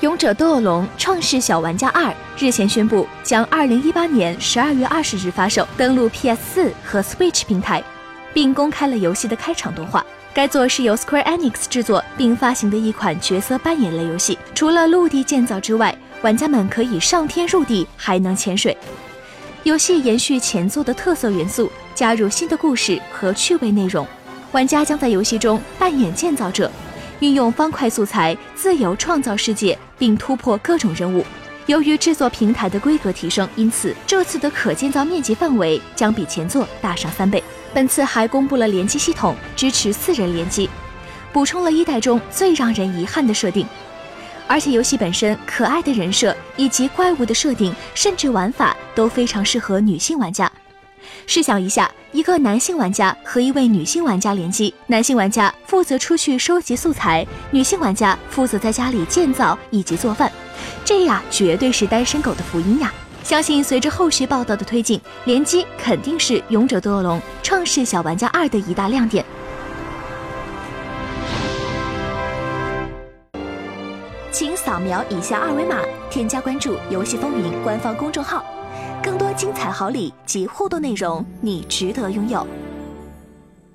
勇者斗恶龙：创世小玩家二日前宣布，将二零一八年十二月二十日发售，登陆 PS 四和 Switch 平台，并公开了游戏的开场动画。该作是由 Square Enix 制作并发行的一款角色扮演类游戏。除了陆地建造之外，玩家们可以上天入地，还能潜水。游戏延续前作的特色元素，加入新的故事和趣味内容。玩家将在游戏中扮演建造者。运用方块素材自由创造世界，并突破各种任务。由于制作平台的规格提升，因此这次的可建造面积范围将比前作大上三倍。本次还公布了联机系统，支持四人联机，补充了一代中最让人遗憾的设定。而且游戏本身可爱的人设以及怪物的设定，甚至玩法都非常适合女性玩家。试想一下，一个男性玩家和一位女性玩家联机，男性玩家负责出去收集素材，女性玩家负责在家里建造以及做饭，这呀绝对是单身狗的福音呀！相信随着后续报道的推进，联机肯定是《勇者斗恶龙：创世小玩家二》的一大亮点。请扫描以下二维码，添加关注“游戏风云”官方公众号。更多精彩好礼及互动内容，你值得拥有。